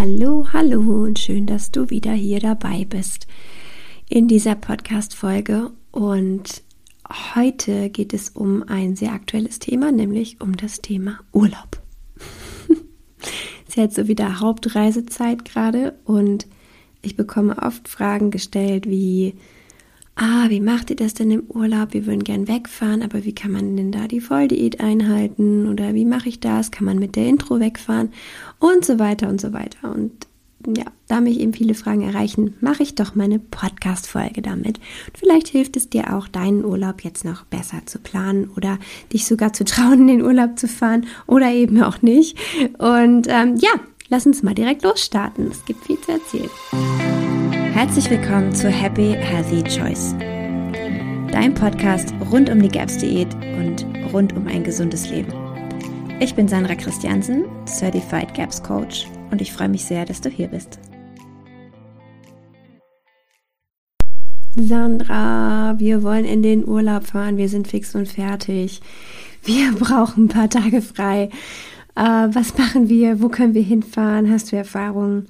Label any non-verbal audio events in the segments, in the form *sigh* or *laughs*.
Hallo, hallo und schön, dass du wieder hier dabei bist in dieser Podcast-Folge. Und heute geht es um ein sehr aktuelles Thema, nämlich um das Thema Urlaub. *laughs* es ist jetzt so wieder Hauptreisezeit gerade und ich bekomme oft Fragen gestellt wie, ah, wie macht ihr das denn im Urlaub? Wir würden gern wegfahren, aber wie kann man denn da die Volldiät einhalten? Oder wie mache ich das? Kann man mit der Intro wegfahren? Und so weiter und so weiter. Und ja, da mich eben viele Fragen erreichen, mache ich doch meine Podcast-Folge damit. Vielleicht hilft es dir auch, deinen Urlaub jetzt noch besser zu planen oder dich sogar zu trauen, *laughs* in den Urlaub zu fahren oder eben auch nicht. Und ähm, ja, lass uns mal direkt losstarten. Es gibt viel zu erzählen. Herzlich willkommen zu Happy Healthy Choice. Dein Podcast rund um die GAPS-Diät und rund um ein gesundes Leben. Ich bin Sandra Christiansen, Certified GAPS Coach und ich freue mich sehr, dass du hier bist. Sandra, wir wollen in den Urlaub fahren, wir sind fix und fertig. Wir *laughs* brauchen ein paar Tage frei. Äh, was machen wir? Wo können wir hinfahren? Hast du Erfahrungen?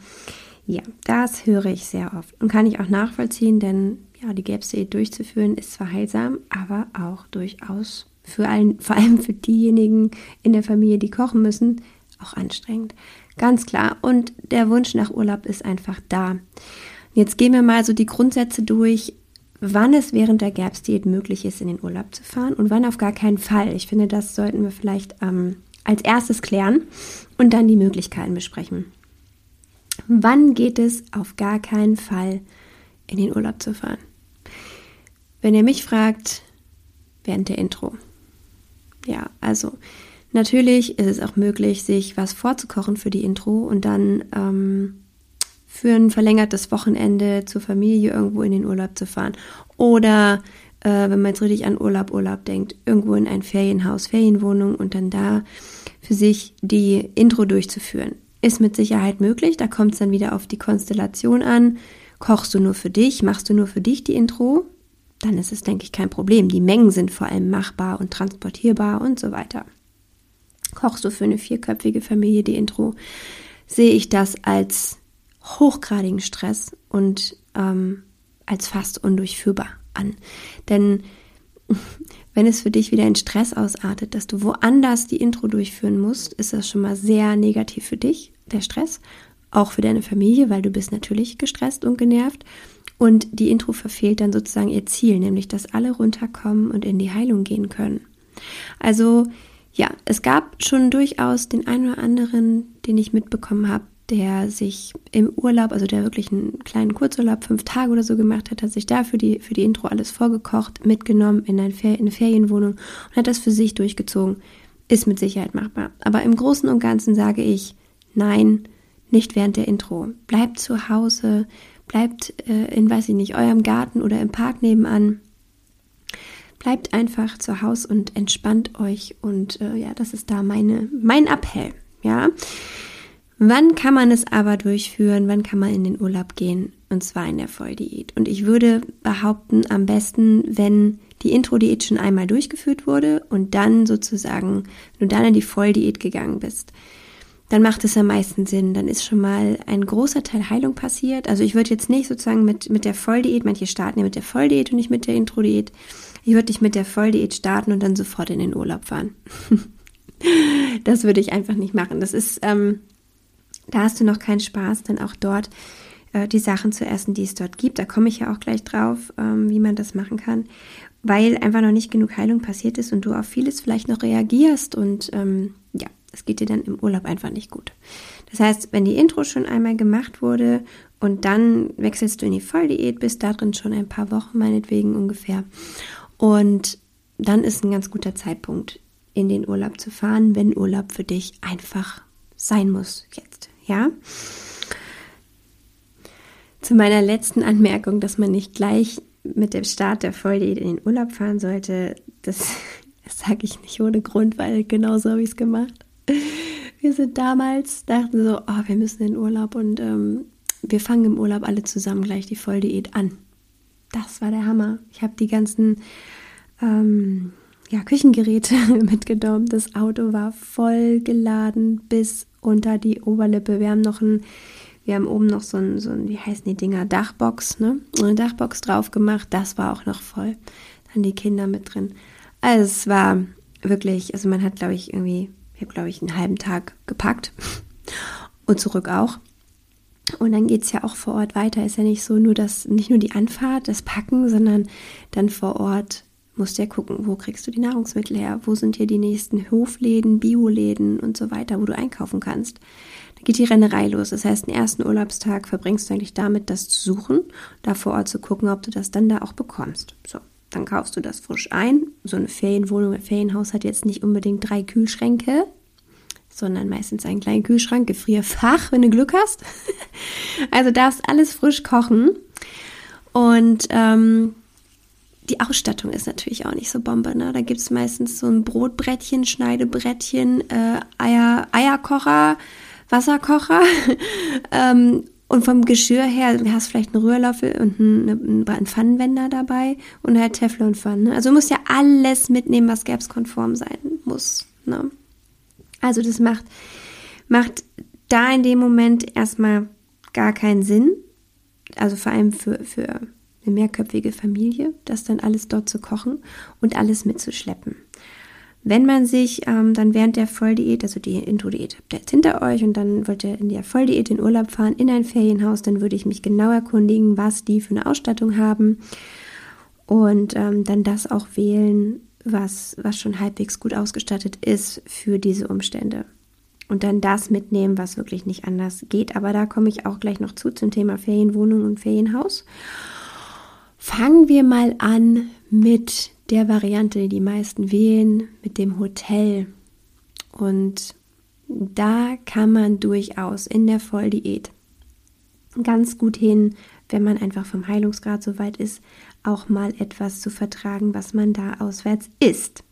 Ja, das höre ich sehr oft und kann ich auch nachvollziehen, denn ja, die GAPS-Diät durchzuführen ist zwar heilsam, aber auch durchaus für allen, vor allem für diejenigen in der Familie, die kochen müssen, auch anstrengend. Ganz klar. Und der Wunsch nach Urlaub ist einfach da. Jetzt gehen wir mal so die Grundsätze durch, wann es während der GAPS-Diät möglich ist, in den Urlaub zu fahren und wann auf gar keinen Fall. Ich finde, das sollten wir vielleicht ähm, als erstes klären und dann die Möglichkeiten besprechen. Wann geht es auf gar keinen Fall in den Urlaub zu fahren? Wenn ihr mich fragt, während der Intro. Ja, also natürlich ist es auch möglich, sich was vorzukochen für die Intro und dann ähm, für ein verlängertes Wochenende zur Familie irgendwo in den Urlaub zu fahren. Oder äh, wenn man jetzt richtig an Urlaub, Urlaub denkt, irgendwo in ein Ferienhaus, Ferienwohnung und dann da für sich die Intro durchzuführen. Ist mit Sicherheit möglich. Da kommt es dann wieder auf die Konstellation an. Kochst du nur für dich? Machst du nur für dich die Intro? Dann ist es, denke ich, kein Problem. Die Mengen sind vor allem machbar und transportierbar und so weiter. Kochst du für eine vierköpfige Familie die Intro? Sehe ich das als hochgradigen Stress und ähm, als fast undurchführbar an. Denn wenn es für dich wieder in Stress ausartet, dass du woanders die Intro durchführen musst, ist das schon mal sehr negativ für dich, der Stress. Auch für deine Familie, weil du bist natürlich gestresst und genervt. Und die Intro verfehlt dann sozusagen ihr Ziel, nämlich dass alle runterkommen und in die Heilung gehen können. Also ja, es gab schon durchaus den einen oder anderen, den ich mitbekommen habe, der sich im Urlaub, also der wirklich einen kleinen Kurzurlaub, fünf Tage oder so gemacht hat, hat sich da für die, für die Intro alles vorgekocht, mitgenommen in, ein Fer in eine Ferienwohnung und hat das für sich durchgezogen. Ist mit Sicherheit machbar. Aber im Großen und Ganzen sage ich, nein, nicht während der Intro. Bleibt zu Hause, bleibt äh, in, weiß ich nicht, eurem Garten oder im Park nebenan. Bleibt einfach zu Hause und entspannt euch. Und äh, ja, das ist da meine, mein Appell. Ja. Wann kann man es aber durchführen? Wann kann man in den Urlaub gehen? Und zwar in der Volldiät. Und ich würde behaupten, am besten, wenn die Intro-Diät schon einmal durchgeführt wurde und dann sozusagen, wenn du dann in die Volldiät gegangen bist, dann macht es am meisten Sinn. Dann ist schon mal ein großer Teil Heilung passiert. Also ich würde jetzt nicht sozusagen mit, mit der Volldiät, manche starten ja mit der Volldiät und nicht mit der Intro-Diät. Ich würde nicht mit der Volldiät starten und dann sofort in den Urlaub fahren. *laughs* das würde ich einfach nicht machen. Das ist, ähm, da hast du noch keinen Spaß, dann auch dort äh, die Sachen zu essen, die es dort gibt. Da komme ich ja auch gleich drauf, ähm, wie man das machen kann, weil einfach noch nicht genug Heilung passiert ist und du auf vieles vielleicht noch reagierst und ähm, ja, es geht dir dann im Urlaub einfach nicht gut. Das heißt, wenn die Intro schon einmal gemacht wurde und dann wechselst du in die Volldiät, bist da drin schon ein paar Wochen meinetwegen ungefähr und dann ist ein ganz guter Zeitpunkt, in den Urlaub zu fahren, wenn Urlaub für dich einfach sein muss jetzt ja. Zu meiner letzten Anmerkung, dass man nicht gleich mit dem Start der Volldiät in den Urlaub fahren sollte, das, *laughs* das sage ich nicht ohne Grund, weil genau so habe ich es gemacht. Wir sind damals, dachten so, oh, wir müssen in den Urlaub und ähm, wir fangen im Urlaub alle zusammen gleich die Volldiät an. Das war der Hammer. Ich habe die ganzen ähm, ja, Küchengeräte *laughs* mitgenommen. Das Auto war voll geladen bis unter die Oberlippe. Wir haben noch ein, wir haben oben noch so ein, so ein, wie heißen die Dinger, Dachbox, ne? Eine Dachbox drauf gemacht. Das war auch noch voll. Dann die Kinder mit drin. Also es war wirklich, also man hat, glaube ich, irgendwie, ich habe, glaube ich, einen halben Tag gepackt und zurück auch. Und dann geht es ja auch vor Ort weiter. Ist ja nicht so nur das, nicht nur die Anfahrt, das Packen, sondern dann vor Ort musst du ja gucken, wo kriegst du die Nahrungsmittel her, wo sind hier die nächsten Hofläden, Bioläden und so weiter, wo du einkaufen kannst. Da geht die Rennerei los. Das heißt, den ersten Urlaubstag verbringst du eigentlich damit, das zu suchen, da vor Ort zu gucken, ob du das dann da auch bekommst. So, dann kaufst du das frisch ein. So eine Ferienwohnung, ein Ferienhaus hat jetzt nicht unbedingt drei Kühlschränke, sondern meistens einen kleinen Kühlschrank, Gefrierfach, wenn du Glück hast. *laughs* also darfst alles frisch kochen. Und ähm, die Ausstattung ist natürlich auch nicht so Bombe. Ne? Da gibt es meistens so ein Brotbrettchen, Schneidebrettchen, äh, Eier, Eierkocher, Wasserkocher. *laughs* ähm, und vom Geschirr her, du hast vielleicht einen Rührlöffel und einen, Pfannenwender dabei und halt Teflonpfannen. Ne? Also du musst ja alles mitnehmen, was GAPS-konform sein muss. Ne? Also das macht, macht da in dem Moment erstmal gar keinen Sinn. Also vor allem für, für eine mehrköpfige Familie, das dann alles dort zu kochen und alles mitzuschleppen. Wenn man sich ähm, dann während der Volldiät, also die Intro-Diät habt ihr jetzt hinter euch und dann wollt ihr in der Volldiät in Urlaub fahren, in ein Ferienhaus, dann würde ich mich genau erkundigen, was die für eine Ausstattung haben und ähm, dann das auch wählen, was, was schon halbwegs gut ausgestattet ist für diese Umstände. Und dann das mitnehmen, was wirklich nicht anders geht. Aber da komme ich auch gleich noch zu zum Thema Ferienwohnung und Ferienhaus. Fangen wir mal an mit der Variante, die die meisten wählen, mit dem Hotel. Und da kann man durchaus in der Volldiät ganz gut hin, wenn man einfach vom Heilungsgrad so weit ist, auch mal etwas zu vertragen, was man da auswärts isst.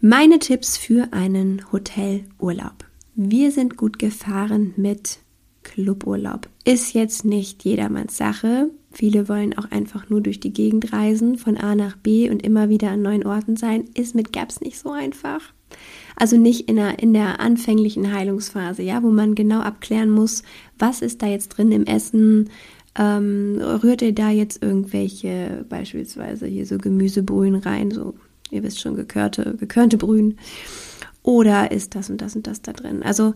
Meine Tipps für einen Hotelurlaub. Wir sind gut gefahren mit Cluburlaub. Ist jetzt nicht jedermanns Sache. Viele wollen auch einfach nur durch die Gegend reisen, von A nach B und immer wieder an neuen Orten sein. Ist mit Gaps nicht so einfach. Also nicht in der, in der anfänglichen Heilungsphase, ja, wo man genau abklären muss, was ist da jetzt drin im Essen, ähm, rührt ihr da jetzt irgendwelche, beispielsweise hier so Gemüsebrühen rein, so, ihr wisst schon, gekörte, gekörnte Brühen? Oder ist das und das und das da drin? Also,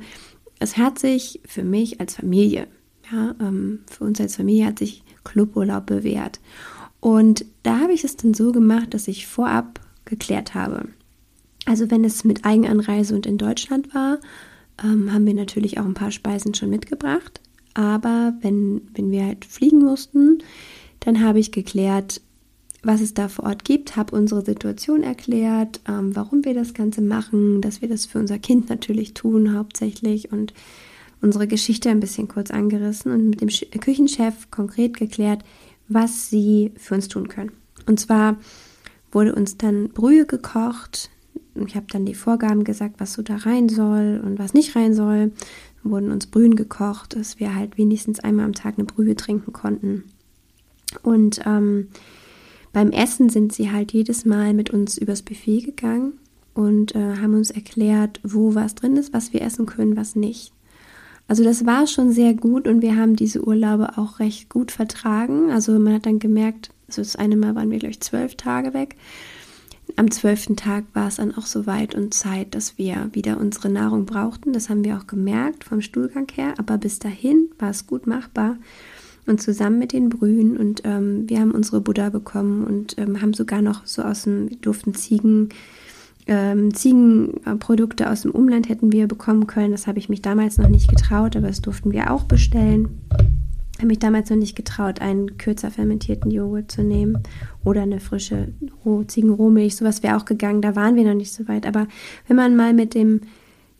es hat sich für mich als Familie, ja, ähm, für uns als Familie hat sich Cluburlaub bewährt. Und da habe ich es dann so gemacht, dass ich vorab geklärt habe. Also wenn es mit Eigenanreise und in Deutschland war, ähm, haben wir natürlich auch ein paar Speisen schon mitgebracht. Aber wenn, wenn wir halt fliegen mussten, dann habe ich geklärt, was es da vor Ort gibt, habe unsere Situation erklärt, ähm, warum wir das Ganze machen, dass wir das für unser Kind natürlich tun hauptsächlich und unsere Geschichte ein bisschen kurz angerissen und mit dem Küchenchef konkret geklärt, was sie für uns tun können. Und zwar wurde uns dann Brühe gekocht. Ich habe dann die Vorgaben gesagt, was so da rein soll und was nicht rein soll wurden uns Brühen gekocht, dass wir halt wenigstens einmal am Tag eine Brühe trinken konnten. Und ähm, beim Essen sind sie halt jedes Mal mit uns übers Buffet gegangen und äh, haben uns erklärt, wo was drin ist, was wir essen können, was nicht. Also das war schon sehr gut und wir haben diese Urlaube auch recht gut vertragen. Also man hat dann gemerkt, also das eine Mal waren wir gleich zwölf Tage weg am zwölften Tag war es dann auch so weit und Zeit, dass wir wieder unsere Nahrung brauchten. Das haben wir auch gemerkt vom Stuhlgang her, aber bis dahin war es gut machbar. Und zusammen mit den Brühen und ähm, wir haben unsere Buddha bekommen und ähm, haben sogar noch so aus dem, durften Ziegen, ähm, Ziegenprodukte aus dem Umland hätten wir bekommen können. Das habe ich mich damals noch nicht getraut, aber das durften wir auch bestellen habe mich damals noch nicht getraut, einen kürzer fermentierten Joghurt zu nehmen oder eine frische Ziegenrohmilch. Sowas wäre auch gegangen. Da waren wir noch nicht so weit. Aber wenn man mal mit dem,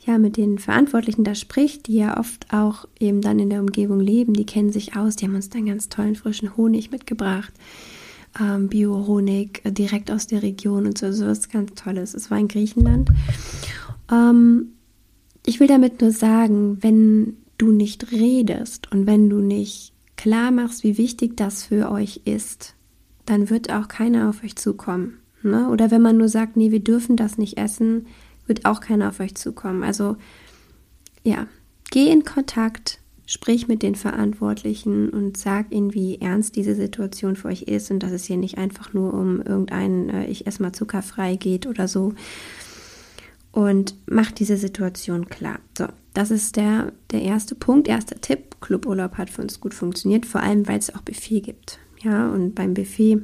ja, mit den Verantwortlichen da spricht, die ja oft auch eben dann in der Umgebung leben, die kennen sich aus. Die haben uns dann ganz tollen frischen Honig mitgebracht. Ähm, Bio-Honig äh, direkt aus der Region und so. So was ganz Tolles. Es war in Griechenland. Ähm, ich will damit nur sagen, wenn du nicht redest und wenn du nicht klar machst, wie wichtig das für euch ist, dann wird auch keiner auf euch zukommen. Ne? Oder wenn man nur sagt, nee, wir dürfen das nicht essen, wird auch keiner auf euch zukommen. Also ja, geh in Kontakt, sprich mit den Verantwortlichen und sag ihnen, wie ernst diese Situation für euch ist und dass es hier nicht einfach nur um irgendein äh, ich esse mal zuckerfrei geht oder so. Und macht diese Situation klar. So, das ist der, der erste Punkt, erster Tipp. Cluburlaub hat für uns gut funktioniert, vor allem weil es auch Buffet gibt. Ja, und beim Buffet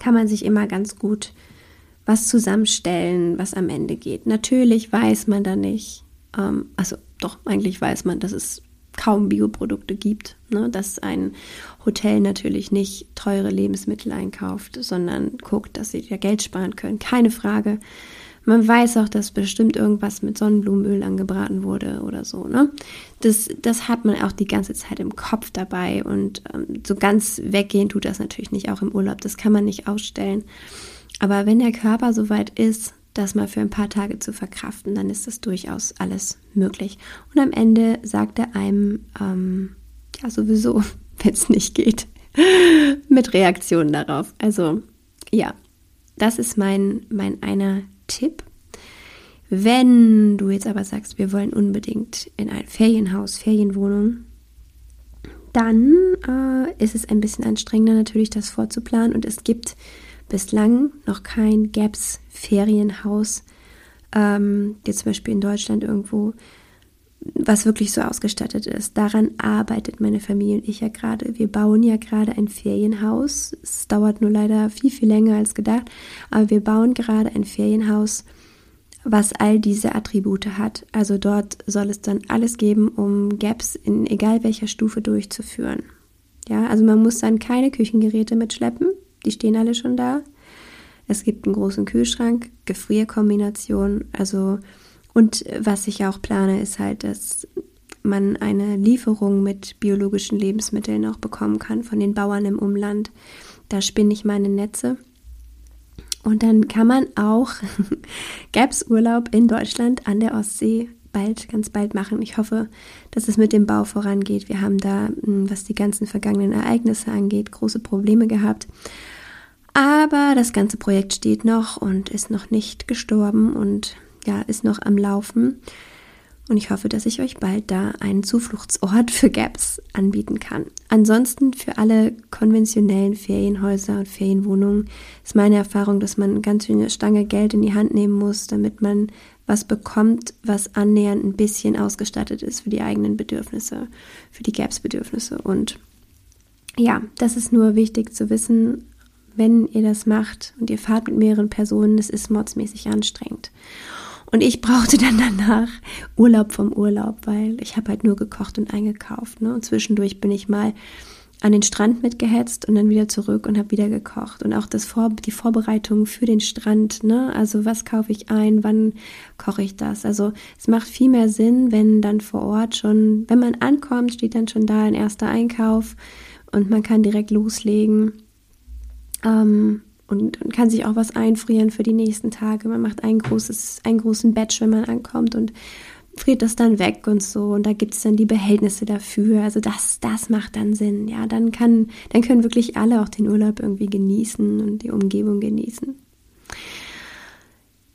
kann man sich immer ganz gut was zusammenstellen, was am Ende geht. Natürlich weiß man da nicht, ähm, also doch, eigentlich weiß man, dass es kaum Bioprodukte gibt, ne? dass ein Hotel natürlich nicht teure Lebensmittel einkauft, sondern guckt, dass sie ja Geld sparen können. Keine Frage. Man weiß auch, dass bestimmt irgendwas mit Sonnenblumenöl angebraten wurde oder so. Ne? Das, das hat man auch die ganze Zeit im Kopf dabei und ähm, so ganz weggehen tut das natürlich nicht, auch im Urlaub. Das kann man nicht ausstellen. Aber wenn der Körper so weit ist, das mal für ein paar Tage zu verkraften, dann ist das durchaus alles möglich. Und am Ende sagt er einem, ähm, ja, sowieso, *laughs* wenn es nicht geht, *laughs* mit Reaktionen darauf. Also, ja, das ist mein, mein einer Tipp. Wenn du jetzt aber sagst, wir wollen unbedingt in ein Ferienhaus, Ferienwohnung, dann äh, ist es ein bisschen anstrengender natürlich, das vorzuplanen. Und es gibt bislang noch kein GAPS Ferienhaus, ähm, jetzt zum Beispiel in Deutschland irgendwo, was wirklich so ausgestattet ist. Daran arbeitet meine Familie und ich ja gerade. Wir bauen ja gerade ein Ferienhaus. Es dauert nur leider viel, viel länger als gedacht, aber wir bauen gerade ein Ferienhaus, was all diese Attribute hat. Also dort soll es dann alles geben, um Gaps in egal welcher Stufe durchzuführen. Ja, also man muss dann keine Küchengeräte mitschleppen, die stehen alle schon da. Es gibt einen großen Kühlschrank, Gefrierkombination, also und was ich auch plane, ist halt, dass man eine Lieferung mit biologischen Lebensmitteln auch bekommen kann von den Bauern im Umland. Da spinne ich meine Netze. Und dann kann man auch *laughs* Gaps Urlaub in Deutschland an der Ostsee bald, ganz bald machen. Ich hoffe, dass es mit dem Bau vorangeht. Wir haben da, hm, was die ganzen vergangenen Ereignisse angeht, große Probleme gehabt. Aber das ganze Projekt steht noch und ist noch nicht gestorben und ja, ist noch am Laufen. Und ich hoffe, dass ich euch bald da einen Zufluchtsort *laughs* für Gaps anbieten kann. Ansonsten für alle konventionellen Ferienhäuser und Ferienwohnungen ist meine Erfahrung, dass man ganz schöne Stange Geld in die Hand nehmen muss, damit man was bekommt, was annähernd ein bisschen ausgestattet ist für die eigenen Bedürfnisse, für die Gaps-Bedürfnisse. Und ja, das ist nur wichtig zu wissen wenn ihr das macht und ihr fahrt mit mehreren Personen, das ist mordsmäßig anstrengend. Und ich brauchte *laughs* dann danach Urlaub vom Urlaub, weil ich habe halt nur gekocht und eingekauft. Ne? Und zwischendurch bin ich mal an den Strand mitgehetzt und dann wieder zurück und habe wieder gekocht. Und auch das Vor die Vorbereitung für den Strand, ne? Also was kaufe ich ein, wann koche ich das? Also es macht viel mehr Sinn, wenn dann vor Ort schon, wenn man ankommt, steht dann schon da ein erster Einkauf und man kann direkt loslegen ähm, und, und, kann sich auch was einfrieren für die nächsten Tage. Man macht ein großes, einen großen Batch, wenn man ankommt und friert das dann weg und so. Und da gibt es dann die Behältnisse dafür. Also das, das macht dann Sinn. Ja, dann kann, dann können wirklich alle auch den Urlaub irgendwie genießen und die Umgebung genießen.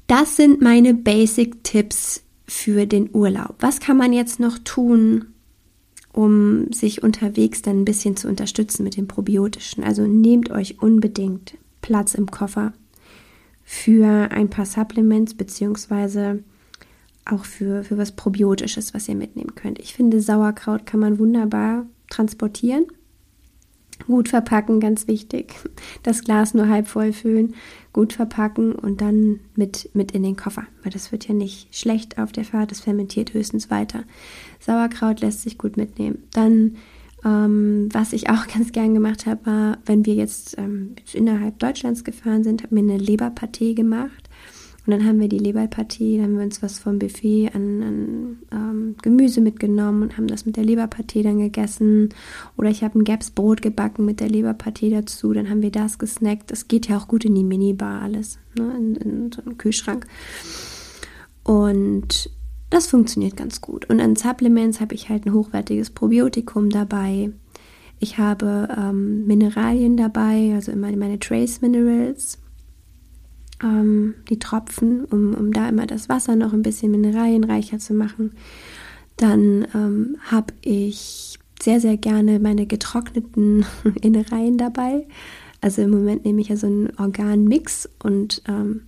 Das sind meine Basic-Tipps für den Urlaub. Was kann man jetzt noch tun, um sich unterwegs dann ein bisschen zu unterstützen mit dem Probiotischen. Also nehmt euch unbedingt Platz im Koffer für ein paar Supplements beziehungsweise auch für, für was Probiotisches, was ihr mitnehmen könnt. Ich finde, Sauerkraut kann man wunderbar transportieren. Gut verpacken, ganz wichtig. Das Glas nur halb voll füllen, gut verpacken und dann mit, mit in den Koffer, weil das wird ja nicht schlecht auf der Fahrt, das fermentiert höchstens weiter. Sauerkraut lässt sich gut mitnehmen. Dann, ähm, was ich auch *laughs* ganz gern gemacht habe, war, wenn wir jetzt ähm, innerhalb Deutschlands gefahren sind, habe mir eine Leberpartie gemacht und dann haben wir die Leberpartie, dann haben wir uns was vom Buffet an, an ähm, Gemüse mitgenommen und haben das mit der Leberpartie dann gegessen. Oder ich habe ein Gaps Brot gebacken mit der Leberpartie dazu, dann haben wir das gesnackt. Das geht ja auch gut in die Minibar alles, ne? in, in so einem Kühlschrank. Und das funktioniert ganz gut. Und an Supplements habe ich halt ein hochwertiges Probiotikum dabei. Ich habe ähm, Mineralien dabei, also immer meine Trace Minerals ähm, die Tropfen, um, um da immer das Wasser noch ein bisschen mineralienreicher zu machen. Dann ähm, habe ich sehr, sehr gerne meine getrockneten *laughs* Innereien dabei. Also im Moment nehme ich ja so einen Organmix und ähm,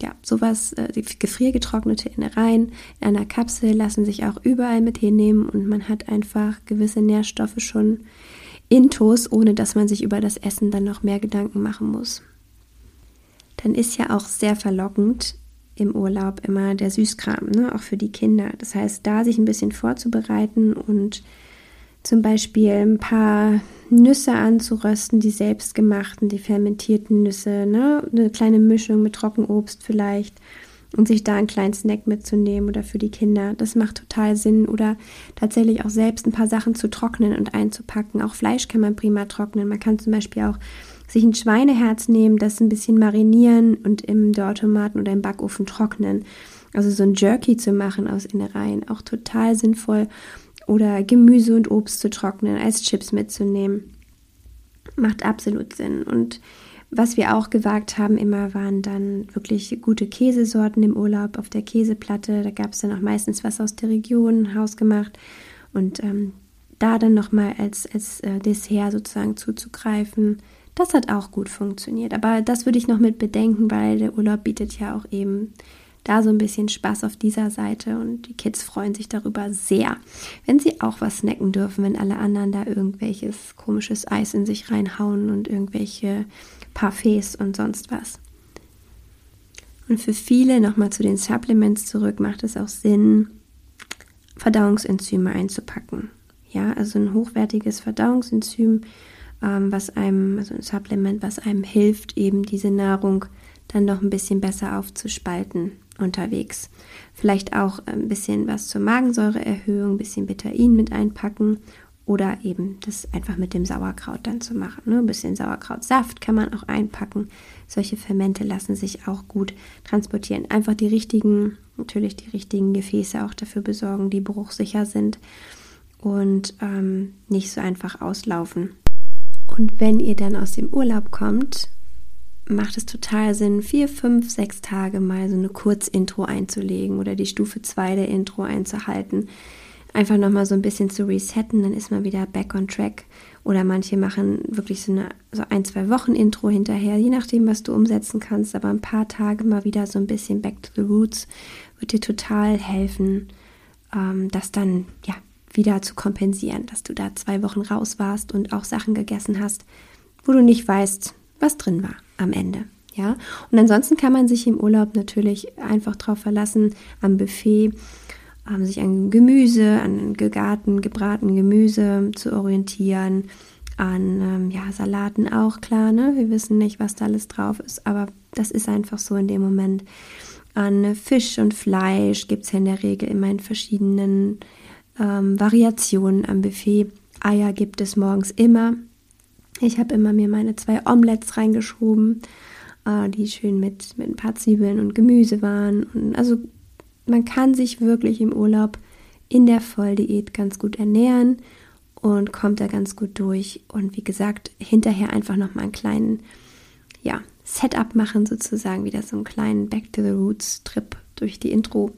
ja, sowas, äh, gefriergetrocknete Innereien in einer Kapsel lassen sich auch überall mit hinnehmen und man hat einfach gewisse Nährstoffe schon intus, ohne dass man sich über das Essen dann noch mehr Gedanken machen muss. Dann ist ja auch sehr verlockend im Urlaub immer der Süßkram, ne? auch für die Kinder. Das heißt, da sich ein bisschen vorzubereiten und zum Beispiel ein paar Nüsse anzurösten, die selbstgemachten, die fermentierten Nüsse, ne? eine kleine Mischung mit Trockenobst vielleicht und sich da einen kleinen Snack mitzunehmen oder für die Kinder. Das macht total Sinn. Oder tatsächlich auch selbst ein paar Sachen zu trocknen und einzupacken. Auch Fleisch kann man prima trocknen. Man kann zum Beispiel auch sich ein Schweineherz nehmen, das ein bisschen marinieren und im Dörrtomaten oder im Backofen trocknen. Also so ein Jerky zu machen aus Innereien, auch total sinnvoll oder Gemüse und Obst zu trocknen, als Chips mitzunehmen. Macht absolut Sinn. Und was wir auch gewagt haben immer, waren dann wirklich gute Käsesorten im Urlaub auf der Käseplatte. Da gab es dann auch meistens was aus der Region, hausgemacht. Und ähm, da dann nochmal als, als äh, Dessert sozusagen zuzugreifen, das hat auch gut funktioniert. Aber das würde ich noch mit bedenken, weil der Urlaub bietet ja auch eben da so ein bisschen Spaß auf dieser Seite und die Kids freuen sich darüber sehr, wenn sie auch was snacken dürfen, wenn alle anderen da irgendwelches komisches Eis in sich reinhauen und irgendwelche Parfaits und sonst was. Und für viele, nochmal zu den Supplements zurück, macht es auch Sinn, Verdauungsenzyme einzupacken. Ja, also ein hochwertiges Verdauungsenzym, ähm, was einem, also ein Supplement, was einem hilft, eben diese Nahrung dann noch ein bisschen besser aufzuspalten unterwegs. Vielleicht auch ein bisschen was zur Magensäureerhöhung, ein bisschen Betain mit einpacken oder eben das einfach mit dem Sauerkraut dann zu machen. Ne? Ein bisschen Sauerkrautsaft kann man auch einpacken. Solche Fermente lassen sich auch gut transportieren. Einfach die richtigen, natürlich die richtigen Gefäße auch dafür besorgen, die bruchsicher sind und ähm, nicht so einfach auslaufen. Und wenn ihr dann aus dem Urlaub kommt macht es total Sinn, vier, fünf, sechs Tage mal so eine Kurzintro einzulegen oder die Stufe 2 der Intro einzuhalten. Einfach nochmal so ein bisschen zu resetten, dann ist man wieder back on track. Oder manche machen wirklich so, eine, so ein, zwei Wochen Intro hinterher, je nachdem, was du umsetzen kannst. Aber ein paar Tage mal wieder so ein bisschen back to the roots wird dir total helfen, ähm, das dann ja wieder zu kompensieren, dass du da zwei Wochen raus warst und auch Sachen gegessen hast, wo du nicht weißt, was drin war am Ende. Ja, und ansonsten kann man sich im Urlaub natürlich einfach darauf verlassen, am Buffet ähm, sich an Gemüse, an gegarten, gebraten Gemüse zu orientieren, an ähm, ja, Salaten auch, klar, ne? Wir wissen nicht, was da alles drauf ist, aber das ist einfach so in dem Moment. An Fisch und Fleisch gibt es ja in der Regel immer in verschiedenen ähm, Variationen am Buffet. Eier gibt es morgens immer. Ich habe immer mir meine zwei Omelettes reingeschoben, äh, die schön mit, mit ein paar Zwiebeln und Gemüse waren. Und also man kann sich wirklich im Urlaub in der Volldiät ganz gut ernähren und kommt da ganz gut durch. Und wie gesagt, hinterher einfach nochmal einen kleinen, ja, Setup machen sozusagen, wieder so einen kleinen Back to the Roots Trip durch die Intro.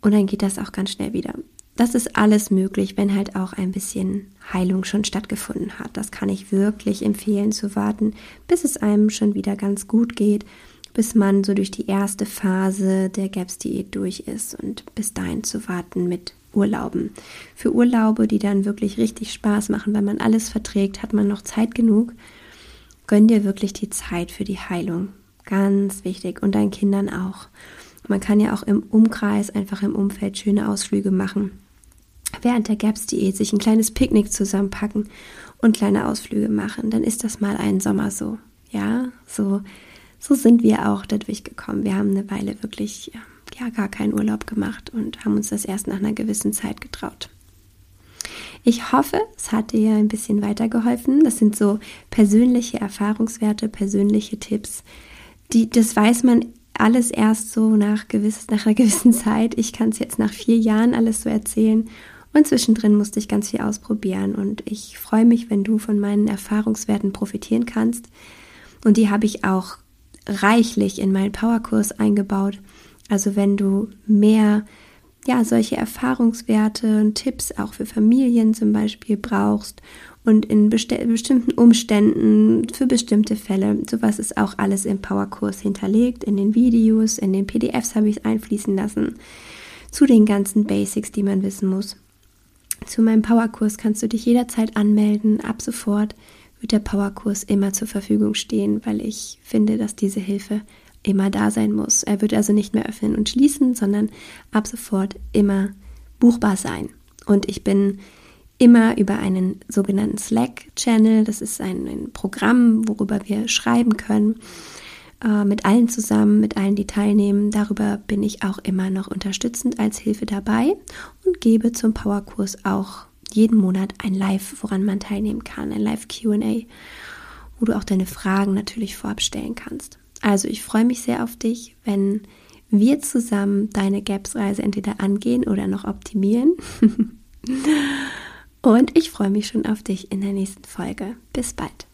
Und dann geht das auch ganz schnell wieder. Das ist alles möglich, wenn halt auch ein bisschen Heilung schon stattgefunden hat. Das kann ich wirklich empfehlen zu warten, bis es einem schon wieder ganz gut geht, bis man so durch die erste Phase der GAPS-Diät durch ist und bis dahin zu warten mit Urlauben. Für Urlaube, die dann wirklich richtig Spaß machen, wenn man alles verträgt, hat man noch Zeit genug. Gönn dir wirklich die Zeit für die Heilung. Ganz wichtig. Und deinen Kindern auch. Man kann ja auch im Umkreis, einfach im Umfeld schöne Ausflüge machen während der GAPS-Diät sich ein kleines Picknick zusammenpacken und kleine Ausflüge machen, dann ist das mal ein Sommer so. Ja, so, so sind wir auch dadurch gekommen. Wir haben eine Weile wirklich ja, gar keinen Urlaub gemacht und haben uns das erst nach einer gewissen Zeit getraut. Ich hoffe, es hat dir ein bisschen weitergeholfen. Das sind so persönliche Erfahrungswerte, persönliche Tipps. Die, das weiß man alles erst so nach, gewiss, nach einer gewissen Zeit. Ich kann es jetzt nach vier Jahren alles so erzählen und zwischendrin musste ich ganz viel ausprobieren. Und ich freue mich, wenn du von meinen Erfahrungswerten profitieren kannst. Und die habe ich auch reichlich in meinen Powerkurs eingebaut. Also wenn du mehr ja solche Erfahrungswerte und Tipps auch für Familien zum Beispiel brauchst und in bestimmten Umständen für bestimmte Fälle. Sowas ist auch alles im Powerkurs hinterlegt, in den Videos, in den PDFs habe ich es einfließen lassen, zu den ganzen Basics, die man wissen muss. Zu meinem Powerkurs kannst du dich jederzeit anmelden. Ab sofort wird der Powerkurs immer zur Verfügung stehen, weil ich finde, dass diese Hilfe immer da sein muss. Er wird also nicht mehr öffnen und schließen, sondern ab sofort immer buchbar sein. Und ich bin immer über einen sogenannten Slack-Channel, das ist ein, ein, Programm, worüber wir schreiben können, äh, mit allen zusammen, mit allen, die teilnehmen. Darüber bin ich auch immer noch unterstützend als Hilfe dabei und gebe zum Powerkurs auch jeden Monat ein Live, woran man teilnehmen kann, ein Live-QA, wo du auch deine Fragen natürlich vorab stellen kannst. Also ich freue mich sehr auf dich, wenn wir zusammen deine GAPS-Reise entweder angehen oder noch optimieren. *laughs* Und ich freue mich schon auf dich in der nächsten Folge. Bis bald.